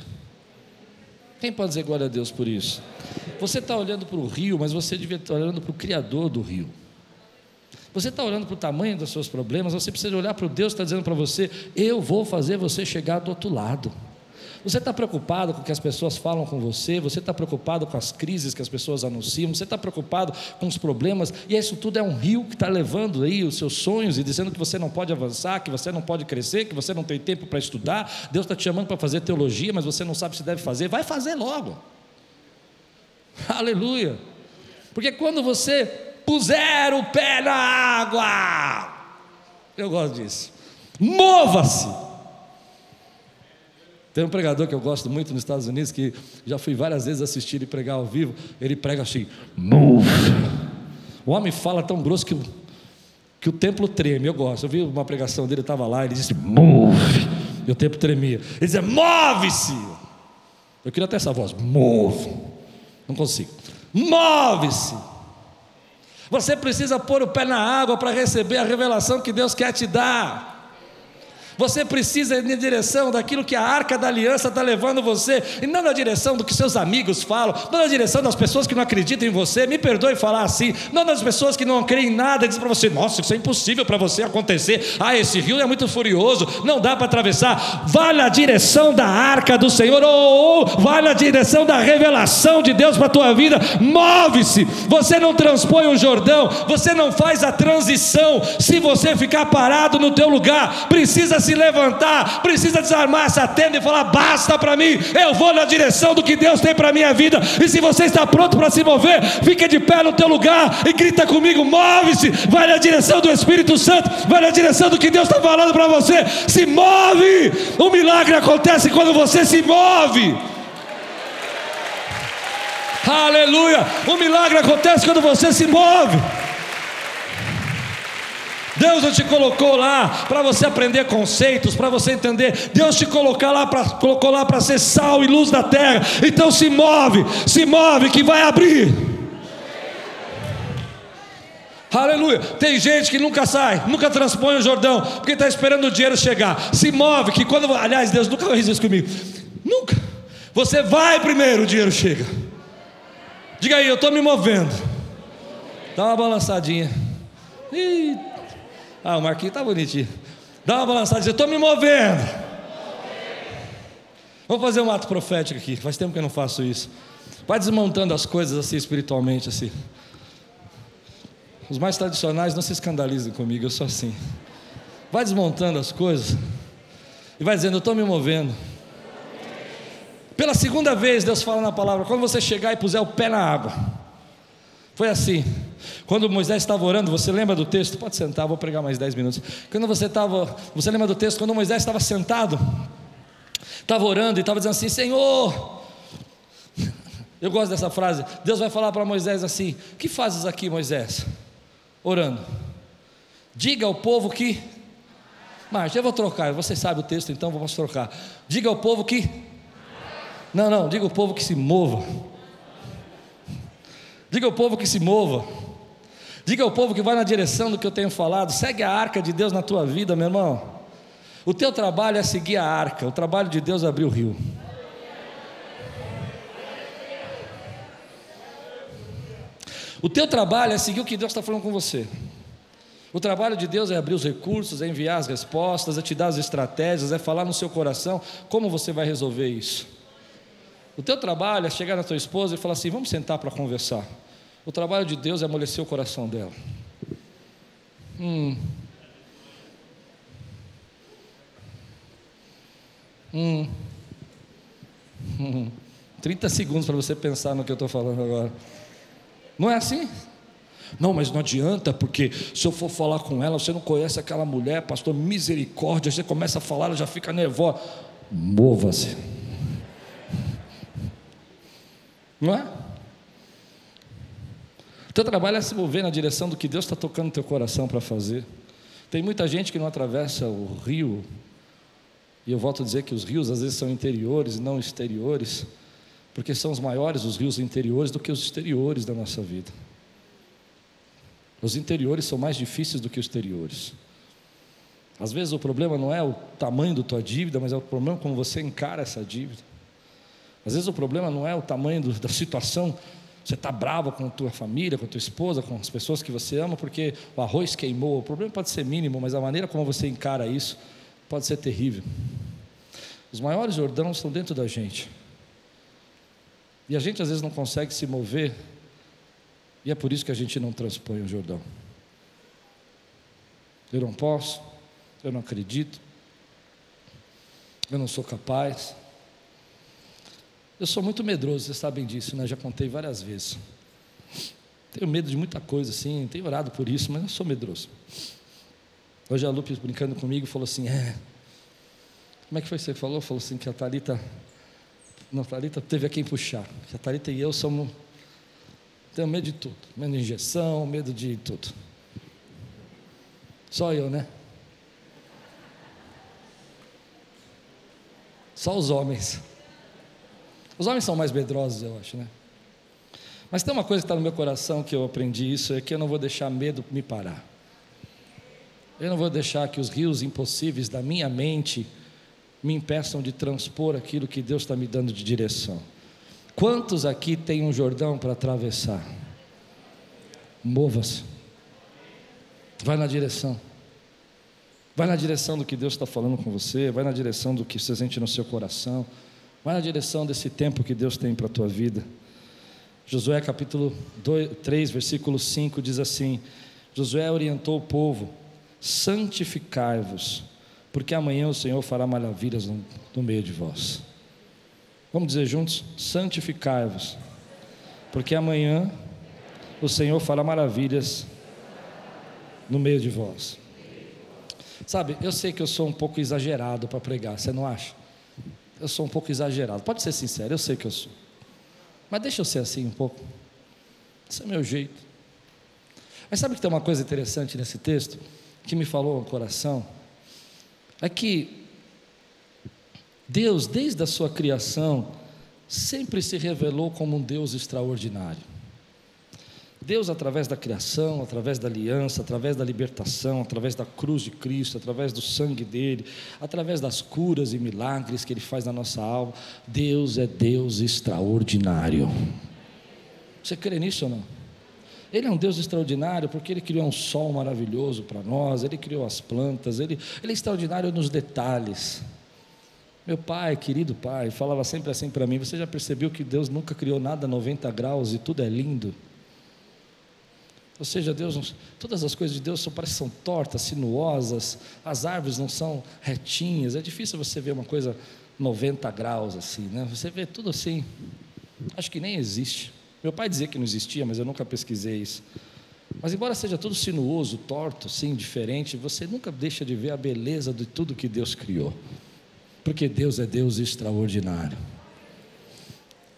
Quem pode dizer glória a Deus por isso? Você está olhando para o rio, mas você devia estar olhando para o Criador do rio. Você está olhando para o tamanho dos seus problemas, você precisa olhar para o Deus que está dizendo para você: Eu vou fazer você chegar do outro lado. Você está preocupado com o que as pessoas falam com você, você está preocupado com as crises que as pessoas anunciam, você está preocupado com os problemas, e isso tudo é um rio que está levando aí os seus sonhos e dizendo que você não pode avançar, que você não pode crescer, que você não tem tempo para estudar. Deus está te chamando para fazer teologia, mas você não sabe se deve fazer. Vai fazer logo. Aleluia. Porque quando você puser o pé na água, eu gosto disso, mova-se. Tem um pregador que eu gosto muito nos Estados Unidos, que já fui várias vezes assistir ele pregar ao vivo. Ele prega assim: move. O homem fala tão grosso que, que o templo treme. Eu gosto. Eu vi uma pregação dele, estava lá, ele disse: move. E o templo tremia. Ele dizia: move-se. Eu queria até essa voz: move. Não consigo. Move-se. Você precisa pôr o pé na água para receber a revelação que Deus quer te dar. Você precisa ir na direção daquilo que a arca da aliança está levando você, e não na direção do que seus amigos falam, não na direção das pessoas que não acreditam em você. Me perdoe falar assim, não das pessoas que não creem em nada, dizem para você: nossa, isso é impossível para você acontecer. Ah, esse rio é muito furioso, não dá para atravessar. Vá na direção da arca do Senhor, ou, ou vá na direção da revelação de Deus para a tua vida. Move-se, você não transpõe o Jordão, você não faz a transição. Se você ficar parado no teu lugar, precisa se levantar, precisa desarmar essa tenda e falar: basta para mim, eu vou na direção do que Deus tem para minha vida. E se você está pronto para se mover, fica de pé no teu lugar e grita comigo: move-se, vai na direção do Espírito Santo, vai na direção do que Deus está falando para você. Se move, o milagre acontece quando você se move. Aleluia! O milagre acontece quando você se move. Deus não te colocou lá para você aprender conceitos, para você entender. Deus te colocou lá para colocou lá para ser sal e luz da terra. Então se move, se move que vai abrir. Aleluia. Tem gente que nunca sai, nunca transpõe o Jordão, porque está esperando o dinheiro chegar. Se move, que quando. Aliás, Deus nunca fez isso comigo. Nunca. Você vai primeiro, o dinheiro chega. Diga aí, eu estou me movendo. Dá uma balançadinha. Eita. Ah, o Marquinhos está bonitinho. Dá uma balançada e diz: Estou me movendo. Vamos fazer um ato profético aqui. Faz tempo que eu não faço isso. Vai desmontando as coisas assim espiritualmente assim. Os mais tradicionais não se escandalizem comigo, eu sou assim. Vai desmontando as coisas e vai dizendo: Eu estou me movendo. Pela segunda vez, Deus fala na palavra: quando você chegar e puser o pé na água, foi assim. Quando Moisés estava orando, você lembra do texto? Pode sentar, vou pregar mais 10 minutos. Quando você estava, você lembra do texto? Quando Moisés estava sentado, estava orando e estava dizendo assim: Senhor, eu gosto dessa frase. Deus vai falar para Moisés assim: O que fazes aqui, Moisés? Orando. Diga ao povo que. Mas eu vou trocar, você sabe o texto, então vamos trocar. Diga ao povo que. Não, não, diga ao povo que se mova. Diga ao povo que se mova. Diga ao povo que vai na direção do que eu tenho falado. Segue a arca de Deus na tua vida, meu irmão. O teu trabalho é seguir a arca. O trabalho de Deus é abrir o rio. O teu trabalho é seguir o que Deus está falando com você. O trabalho de Deus é abrir os recursos, é enviar as respostas, é te dar as estratégias, é falar no seu coração como você vai resolver isso. O teu trabalho é chegar na tua esposa e falar assim: vamos sentar para conversar. O trabalho de Deus é amolecer o coração dela. Hum. Hum. hum. 30 segundos para você pensar no que eu estou falando agora. Não é assim? Não, mas não adianta, porque se eu for falar com ela, você não conhece aquela mulher, pastor, misericórdia, você começa a falar, ela já fica nervosa. Mova-se. Não é? Teu trabalho é se mover na direção do que Deus está tocando no teu coração para fazer. Tem muita gente que não atravessa o rio, e eu volto a dizer que os rios às vezes são interiores e não exteriores, porque são os maiores os rios interiores do que os exteriores da nossa vida. Os interiores são mais difíceis do que os exteriores. Às vezes o problema não é o tamanho da tua dívida, mas é o problema como você encara essa dívida. Às vezes o problema não é o tamanho do, da situação você está bravo com a tua família, com a tua esposa, com as pessoas que você ama, porque o arroz queimou. O problema pode ser mínimo, mas a maneira como você encara isso pode ser terrível. Os maiores Jordãos estão dentro da gente. E a gente às vezes não consegue se mover, e é por isso que a gente não transpõe o Jordão. Eu não posso, eu não acredito, eu não sou capaz. Eu sou muito medroso, vocês sabem disso, né? Já contei várias vezes. Tenho medo de muita coisa, assim, tenho orado por isso, mas eu sou medroso. Hoje a Lupe brincando comigo falou assim: é, como é que foi que você falou? Falou assim que a Thalita, não, a Thalita teve a quem puxar. Que a Thalita e eu somos, tenho medo de tudo, medo de injeção, medo de tudo. Só eu, né? Só os homens. Os homens são mais medrosos, eu acho, né? Mas tem uma coisa que está no meu coração que eu aprendi isso, é que eu não vou deixar medo me parar. Eu não vou deixar que os rios impossíveis da minha mente me impeçam de transpor aquilo que Deus está me dando de direção. Quantos aqui têm um Jordão para atravessar? Mova-se. Vai na direção. Vai na direção do que Deus está falando com você, vai na direção do que você sente no seu coração, vai na direção desse tempo que Deus tem para a tua vida. Josué capítulo 2, 3, versículo 5 diz assim: Josué orientou o povo: santificai-vos, porque amanhã o Senhor fará maravilhas no, no meio de vós. Vamos dizer juntos: santificai-vos, porque amanhã o Senhor fará maravilhas no meio de vós. Sabe, eu sei que eu sou um pouco exagerado para pregar, você não acha? Eu sou um pouco exagerado, pode ser sincero, eu sei que eu sou. Mas deixa eu ser assim um pouco. Esse é meu jeito. Mas sabe que tem uma coisa interessante nesse texto que me falou ao coração? É que Deus, desde a sua criação, sempre se revelou como um Deus extraordinário. Deus, através da criação, através da aliança, através da libertação, através da cruz de Cristo, através do sangue dele, através das curas e milagres que ele faz na nossa alma, Deus é Deus extraordinário. Você crê nisso ou não? Ele é um Deus extraordinário porque ele criou um sol maravilhoso para nós, ele criou as plantas, ele, ele é extraordinário nos detalhes. Meu pai, querido pai, falava sempre assim para mim: Você já percebeu que Deus nunca criou nada a 90 graus e tudo é lindo? Ou seja, Deus, todas as coisas de Deus são, parecem são tortas, sinuosas, as árvores não são retinhas. É difícil você ver uma coisa 90 graus assim, né? Você vê tudo assim. Acho que nem existe. Meu pai dizia que não existia, mas eu nunca pesquisei isso. Mas embora seja tudo sinuoso, torto, sim, diferente, você nunca deixa de ver a beleza de tudo que Deus criou. Porque Deus é Deus extraordinário.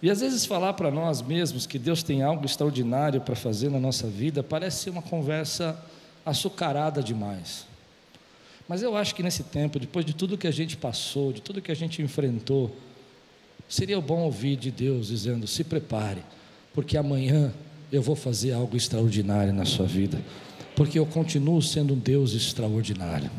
E às vezes falar para nós mesmos que Deus tem algo extraordinário para fazer na nossa vida parece ser uma conversa açucarada demais. Mas eu acho que nesse tempo, depois de tudo que a gente passou, de tudo que a gente enfrentou, seria bom ouvir de Deus dizendo: se prepare, porque amanhã eu vou fazer algo extraordinário na sua vida, porque eu continuo sendo um Deus extraordinário.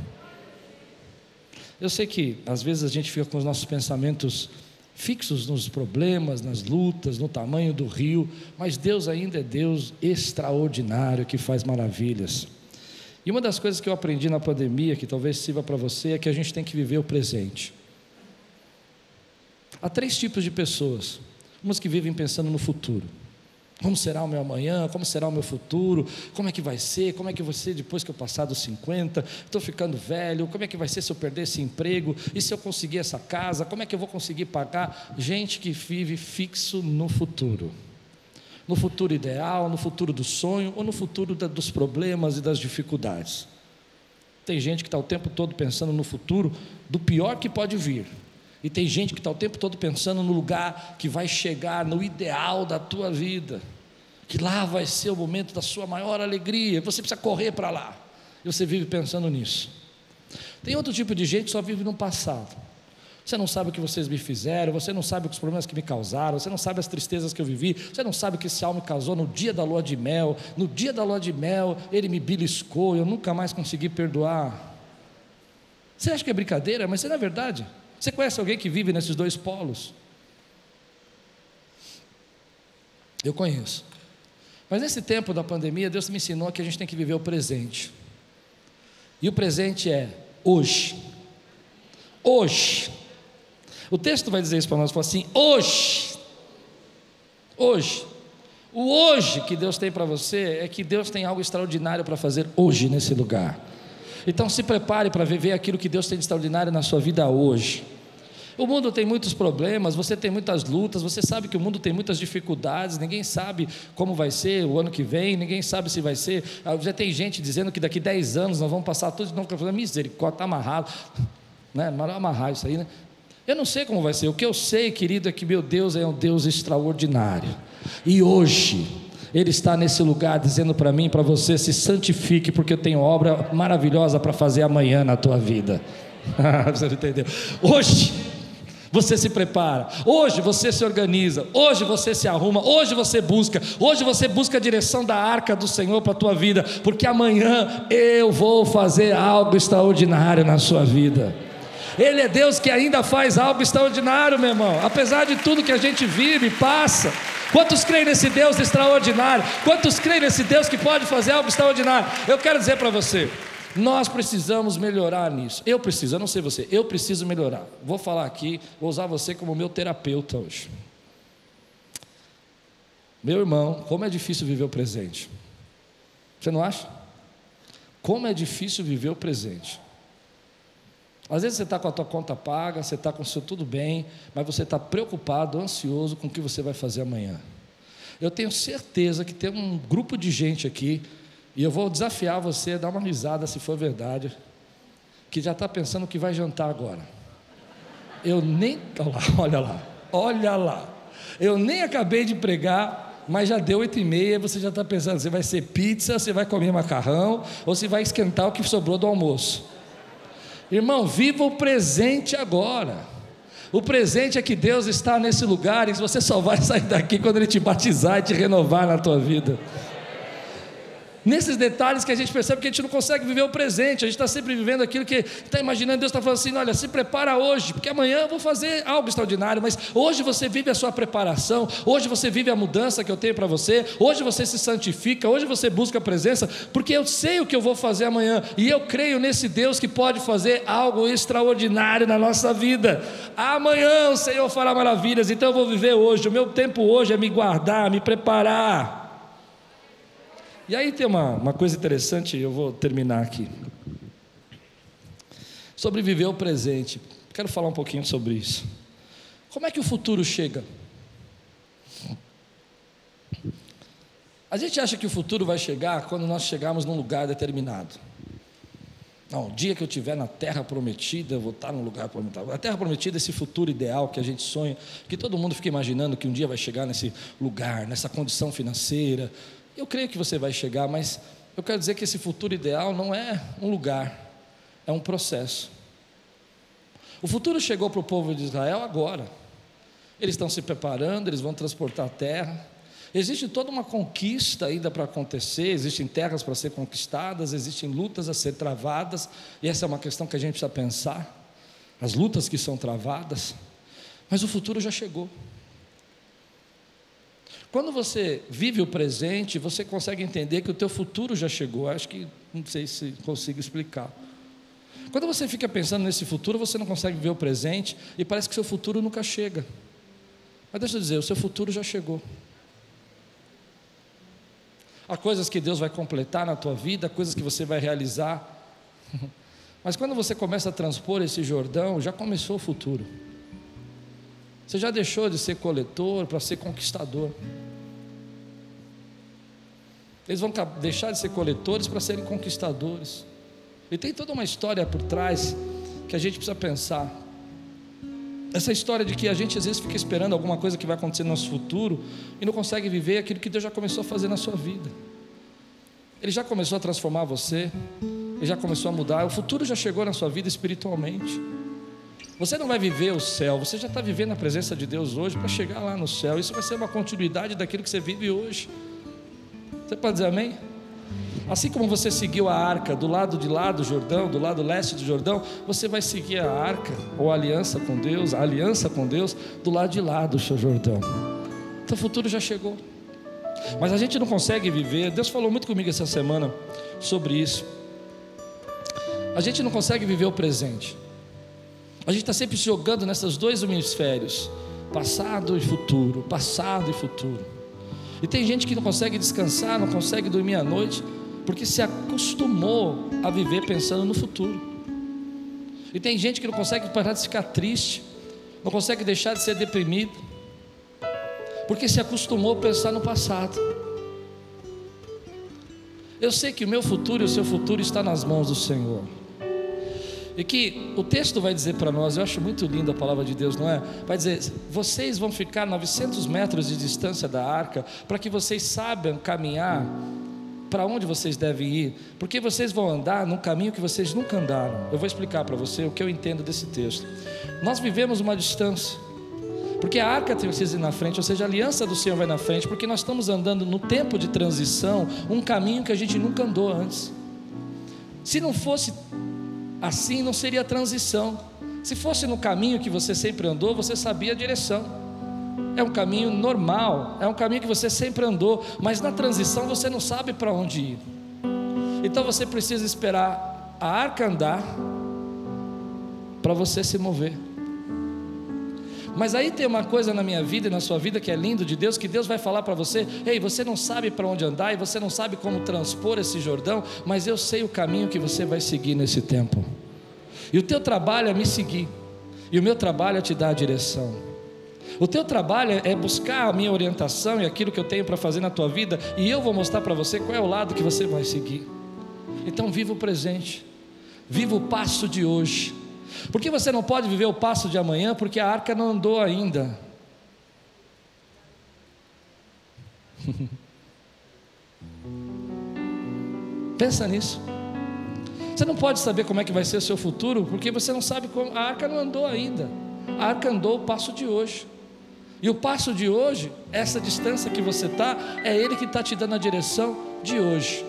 Eu sei que às vezes a gente fica com os nossos pensamentos fixos nos problemas, nas lutas, no tamanho do rio, mas Deus ainda é Deus extraordinário que faz maravilhas. E uma das coisas que eu aprendi na pandemia, que talvez sirva para você, é que a gente tem que viver o presente. Há três tipos de pessoas: umas que vivem pensando no futuro. Como será o meu amanhã? Como será o meu futuro? Como é que vai ser? Como é que vai ser depois que eu passar dos 50? Estou ficando velho. Como é que vai ser se eu perder esse emprego? E se eu conseguir essa casa? Como é que eu vou conseguir pagar? Gente que vive fixo no futuro. No futuro ideal, no futuro do sonho ou no futuro da, dos problemas e das dificuldades. Tem gente que está o tempo todo pensando no futuro do pior que pode vir e tem gente que está o tempo todo pensando no lugar que vai chegar, no ideal da tua vida, que lá vai ser o momento da sua maior alegria, você precisa correr para lá, e você vive pensando nisso. Tem outro tipo de gente que só vive no passado. Você não sabe o que vocês me fizeram, você não sabe os problemas que me causaram, você não sabe as tristezas que eu vivi, você não sabe que esse alma me casou no dia da lua de mel, no dia da lua de mel ele me beliscou, eu nunca mais consegui perdoar. Você acha que é brincadeira, mas isso não é verdade. Você conhece alguém que vive nesses dois polos? Eu conheço. Mas nesse tempo da pandemia, Deus me ensinou que a gente tem que viver o presente. E o presente é hoje. Hoje. O texto vai dizer isso para nós, fala assim: hoje. Hoje. O hoje que Deus tem para você é que Deus tem algo extraordinário para fazer hoje nesse lugar. Então se prepare para viver aquilo que Deus tem de extraordinário na sua vida hoje. O mundo tem muitos problemas, você tem muitas lutas, você sabe que o mundo tem muitas dificuldades, ninguém sabe como vai ser o ano que vem, ninguém sabe se vai ser. Ah, já tem gente dizendo que daqui 10 anos nós vamos passar tudo de novo. Falei, misericórdia, está amarrado. Né? Não amarrar isso aí, né? Eu não sei como vai ser. O que eu sei, querido, é que meu Deus é um Deus extraordinário. E hoje, ele está nesse lugar dizendo para mim, para você, se santifique, porque eu tenho obra maravilhosa para fazer amanhã na tua vida. você entendeu? Hoje, você se prepara, hoje você se organiza, hoje você se arruma, hoje você busca, hoje você busca a direção da arca do Senhor para a tua vida, porque amanhã eu vou fazer algo extraordinário na sua vida. Ele é Deus que ainda faz algo extraordinário, meu irmão, apesar de tudo que a gente vive e passa. Quantos creem nesse Deus extraordinário? Quantos creem nesse Deus que pode fazer algo extraordinário? Eu quero dizer para você, nós precisamos melhorar nisso. Eu preciso, eu não sei você, eu preciso melhorar. Vou falar aqui, vou usar você como meu terapeuta hoje. Meu irmão, como é difícil viver o presente. Você não acha? Como é difícil viver o presente. Às vezes você está com a tua conta paga, você está com o seu tudo bem, mas você está preocupado, ansioso com o que você vai fazer amanhã. Eu tenho certeza que tem um grupo de gente aqui e eu vou desafiar você a dar uma risada, se for verdade, que já está pensando o que vai jantar agora. Eu nem. Olha lá, olha lá, olha lá. Eu nem acabei de pregar, mas já deu oito e meia, você já está pensando, você vai ser pizza, você vai comer macarrão, ou se vai esquentar o que sobrou do almoço. Irmão, viva o presente agora. O presente é que Deus está nesse lugar e você só vai sair daqui quando Ele te batizar e te renovar na tua vida nesses detalhes que a gente percebe que a gente não consegue viver o presente, a gente está sempre vivendo aquilo que está imaginando, Deus está falando assim: olha, se prepara hoje, porque amanhã eu vou fazer algo extraordinário, mas hoje você vive a sua preparação, hoje você vive a mudança que eu tenho para você, hoje você se santifica, hoje você busca a presença, porque eu sei o que eu vou fazer amanhã, e eu creio nesse Deus que pode fazer algo extraordinário na nossa vida. Amanhã o Senhor fará maravilhas, então eu vou viver hoje, o meu tempo hoje é me guardar, me preparar. E aí tem uma, uma coisa interessante, eu vou terminar aqui. Sobre viver o presente. Quero falar um pouquinho sobre isso. Como é que o futuro chega? A gente acha que o futuro vai chegar quando nós chegarmos num lugar determinado. Não, o dia que eu estiver na terra prometida, eu vou estar num lugar prometido. A terra prometida é esse futuro ideal que a gente sonha, que todo mundo fica imaginando que um dia vai chegar nesse lugar, nessa condição financeira, eu creio que você vai chegar, mas eu quero dizer que esse futuro ideal não é um lugar, é um processo. O futuro chegou para o povo de Israel agora. Eles estão se preparando, eles vão transportar a terra. Existe toda uma conquista ainda para acontecer, existem terras para ser conquistadas, existem lutas a ser travadas, e essa é uma questão que a gente precisa pensar. As lutas que são travadas, mas o futuro já chegou. Quando você vive o presente, você consegue entender que o teu futuro já chegou. Acho que não sei se consigo explicar. Quando você fica pensando nesse futuro, você não consegue ver o presente e parece que seu futuro nunca chega. Mas deixa eu dizer, o seu futuro já chegou. Há coisas que Deus vai completar na tua vida, coisas que você vai realizar. Mas quando você começa a transpor esse Jordão, já começou o futuro. Você já deixou de ser coletor para ser conquistador. Eles vão deixar de ser coletores para serem conquistadores. E tem toda uma história por trás que a gente precisa pensar. Essa história de que a gente às vezes fica esperando alguma coisa que vai acontecer no nosso futuro e não consegue viver aquilo que Deus já começou a fazer na sua vida. Ele já começou a transformar você, ele já começou a mudar, o futuro já chegou na sua vida espiritualmente. Você não vai viver o céu, você já está vivendo a presença de Deus hoje para chegar lá no céu. Isso vai ser uma continuidade daquilo que você vive hoje. Você pode dizer amém? Assim como você seguiu a arca do lado de lá do Jordão, do lado leste do Jordão, você vai seguir a arca ou a aliança com Deus, a aliança com Deus do lado de lá do seu Jordão. Então o futuro já chegou. Mas a gente não consegue viver. Deus falou muito comigo essa semana sobre isso. A gente não consegue viver o presente. A gente está sempre se jogando nesses dois hemisférios, passado e futuro, passado e futuro. E tem gente que não consegue descansar, não consegue dormir à noite, porque se acostumou a viver pensando no futuro. E tem gente que não consegue parar de ficar triste, não consegue deixar de ser deprimido, porque se acostumou a pensar no passado. Eu sei que o meu futuro e o seu futuro está nas mãos do Senhor. E que o texto vai dizer para nós, eu acho muito linda a palavra de Deus, não é? Vai dizer: vocês vão ficar 900 metros de distância da arca, para que vocês saibam caminhar para onde vocês devem ir, porque vocês vão andar num caminho que vocês nunca andaram. Eu vou explicar para você o que eu entendo desse texto. Nós vivemos uma distância, porque a arca precisa ir na frente, ou seja, a aliança do Senhor vai na frente, porque nós estamos andando no tempo de transição, um caminho que a gente nunca andou antes. Se não fosse assim, não seria transição. Se fosse no caminho que você sempre andou, você sabia a direção é um caminho normal, é um caminho que você sempre andou, mas na transição você não sabe para onde ir. Então você precisa esperar a arca andar para você se mover. Mas aí tem uma coisa na minha vida e na sua vida que é lindo de Deus, que Deus vai falar para você: ei, você não sabe para onde andar e você não sabe como transpor esse Jordão, mas eu sei o caminho que você vai seguir nesse tempo. E o teu trabalho é me seguir, e o meu trabalho é te dar a direção. O teu trabalho é buscar a minha orientação e aquilo que eu tenho para fazer na tua vida, e eu vou mostrar para você qual é o lado que você vai seguir. Então, viva o presente, viva o passo de hoje, porque você não pode viver o passo de amanhã, porque a arca não andou ainda. Pensa nisso. Você não pode saber como é que vai ser o seu futuro, porque você não sabe como. A arca não andou ainda. A arca andou o passo de hoje. E o passo de hoje, essa distância que você está, é Ele que está te dando a direção de hoje.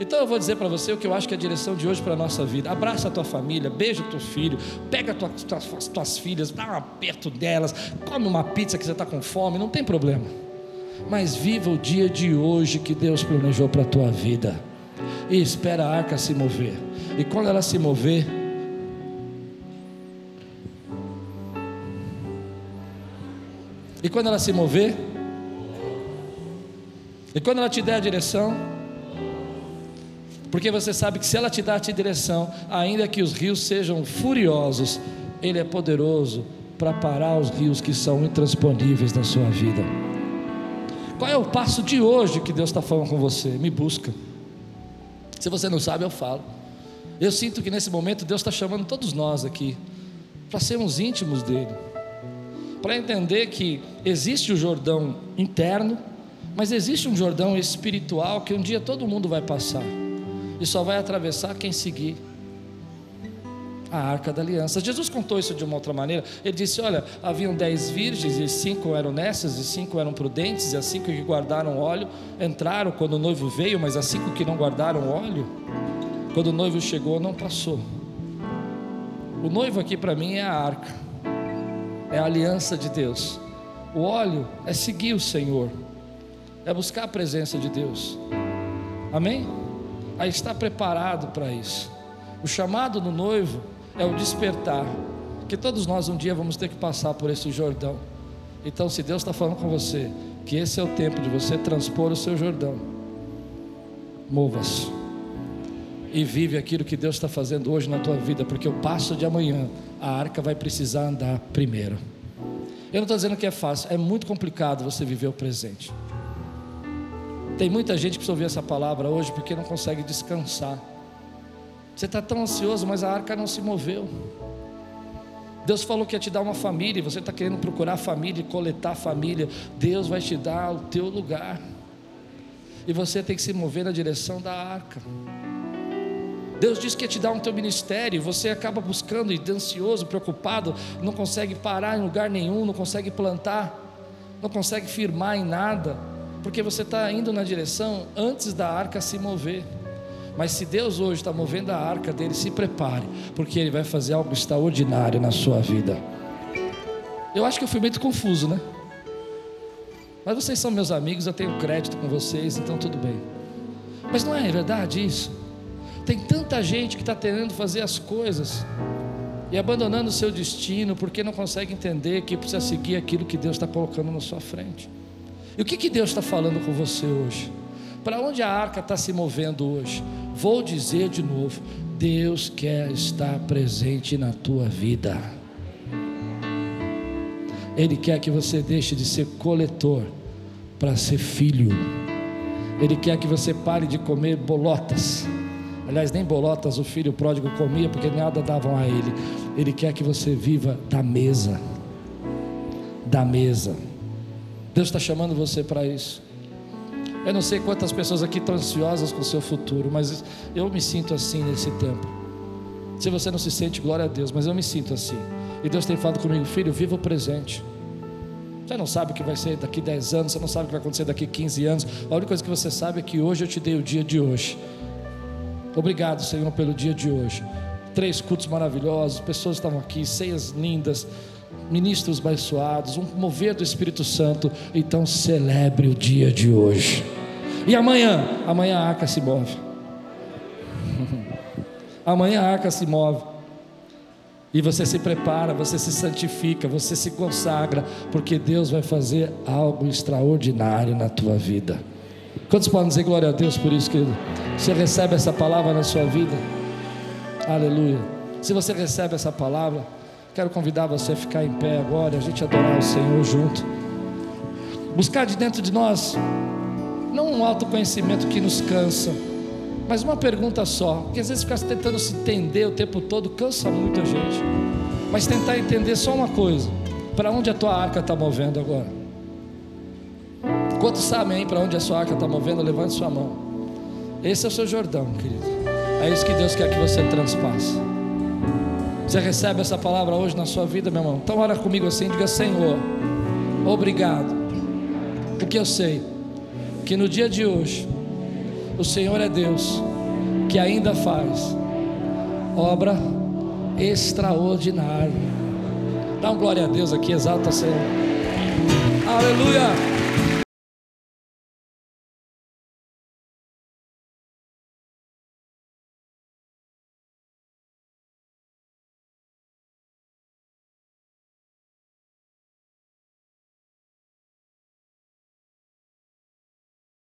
Então eu vou dizer para você o que eu acho que é a direção de hoje para a nossa vida. Abraça a tua família, beija o teu filho, pega tuas, tuas, tuas filhas, dá um aperto delas, come uma pizza que você está com fome, não tem problema. Mas viva o dia de hoje que Deus planejou para a tua vida. E espera a arca se mover. E quando ela se mover, E quando ela se mover, e quando ela te der a direção, porque você sabe que se ela te dar a direção, ainda que os rios sejam furiosos, Ele é poderoso para parar os rios que são intransponíveis na sua vida. Qual é o passo de hoje que Deus está falando com você? Me busca. Se você não sabe, eu falo. Eu sinto que nesse momento Deus está chamando todos nós aqui para sermos íntimos dEle para entender que existe o Jordão interno, mas existe um Jordão espiritual que um dia todo mundo vai passar e só vai atravessar quem seguir a arca da aliança. Jesus contou isso de uma outra maneira. Ele disse: Olha, haviam dez virgens, e cinco eram nessas, e cinco eram prudentes, e as cinco que guardaram óleo entraram quando o noivo veio, mas as cinco que não guardaram óleo, quando o noivo chegou, não passou. O noivo aqui para mim é a arca é a aliança de Deus. O óleo é seguir o Senhor, é buscar a presença de Deus. Amém? Aí está preparado para isso. O chamado do noivo é o despertar, que todos nós um dia vamos ter que passar por esse Jordão. Então, se Deus está falando com você, que esse é o tempo de você transpor o seu Jordão, mova-se e vive aquilo que Deus está fazendo hoje na tua vida, porque o passo de amanhã, a arca vai precisar andar primeiro. Eu não estou dizendo que é fácil, é muito complicado você viver o presente. Tem muita gente que precisa ouvir essa palavra hoje porque não consegue descansar. Você está tão ansioso, mas a arca não se moveu. Deus falou que ia te dar uma família, e você está querendo procurar família, coletar família. Deus vai te dar o teu lugar. E você tem que se mover na direção da arca. Deus diz que ia te dar um teu ministério, você acaba buscando e ansioso, preocupado, não consegue parar em lugar nenhum, não consegue plantar, não consegue firmar em nada, porque você está indo na direção antes da arca se mover. Mas se Deus hoje está movendo a arca dele, se prepare, porque Ele vai fazer algo extraordinário na sua vida. Eu acho que eu fui muito confuso, né? Mas vocês são meus amigos, eu tenho crédito com vocês, então tudo bem. Mas não é verdade isso? Tem tanta gente que está tentando fazer as coisas e abandonando o seu destino porque não consegue entender que precisa seguir aquilo que Deus está colocando na sua frente. E o que, que Deus está falando com você hoje? Para onde a arca está se movendo hoje? Vou dizer de novo: Deus quer estar presente na tua vida. Ele quer que você deixe de ser coletor para ser filho. Ele quer que você pare de comer bolotas Aliás, nem bolotas o filho pródigo comia, porque nada davam a ele. Ele quer que você viva da mesa. Da mesa. Deus está chamando você para isso. Eu não sei quantas pessoas aqui estão ansiosas com o seu futuro, mas eu me sinto assim nesse tempo. Se você não se sente, glória a Deus, mas eu me sinto assim. E Deus tem falado comigo, filho, viva o presente. Você não sabe o que vai ser daqui 10 anos, você não sabe o que vai acontecer daqui 15 anos. A única coisa que você sabe é que hoje eu te dei o dia de hoje. Obrigado, Senhor, pelo dia de hoje. Três cultos maravilhosos, pessoas estavam aqui, ceias lindas, ministros abençoados, um mover do Espírito Santo. Então celebre o dia de hoje. E amanhã? Amanhã a arca se move. amanhã a arca se move. E você se prepara, você se santifica, você se consagra, porque Deus vai fazer algo extraordinário na tua vida. Quantos podem dizer glória a Deus por isso, querido? Você recebe essa palavra na sua vida? Aleluia. Se você recebe essa palavra, quero convidar você a ficar em pé agora, a gente adorar o Senhor junto. Buscar de dentro de nós, não um autoconhecimento que nos cansa, mas uma pergunta só, porque às vezes ficar tentando se entender o tempo todo cansa muito a gente. Mas tentar entender só uma coisa: para onde a tua arca está movendo agora? Quantos sabem aí para onde a sua arca está movendo? Levante sua mão. Esse é o seu Jordão, querido. É isso que Deus quer que você transpasse. Você recebe essa palavra hoje na sua vida, meu irmão? Então ora comigo assim, diga Senhor, obrigado. Porque eu sei que no dia de hoje o Senhor é Deus que ainda faz obra extraordinária. Dá um glória a Deus aqui, exalta o Senhor. Aleluia.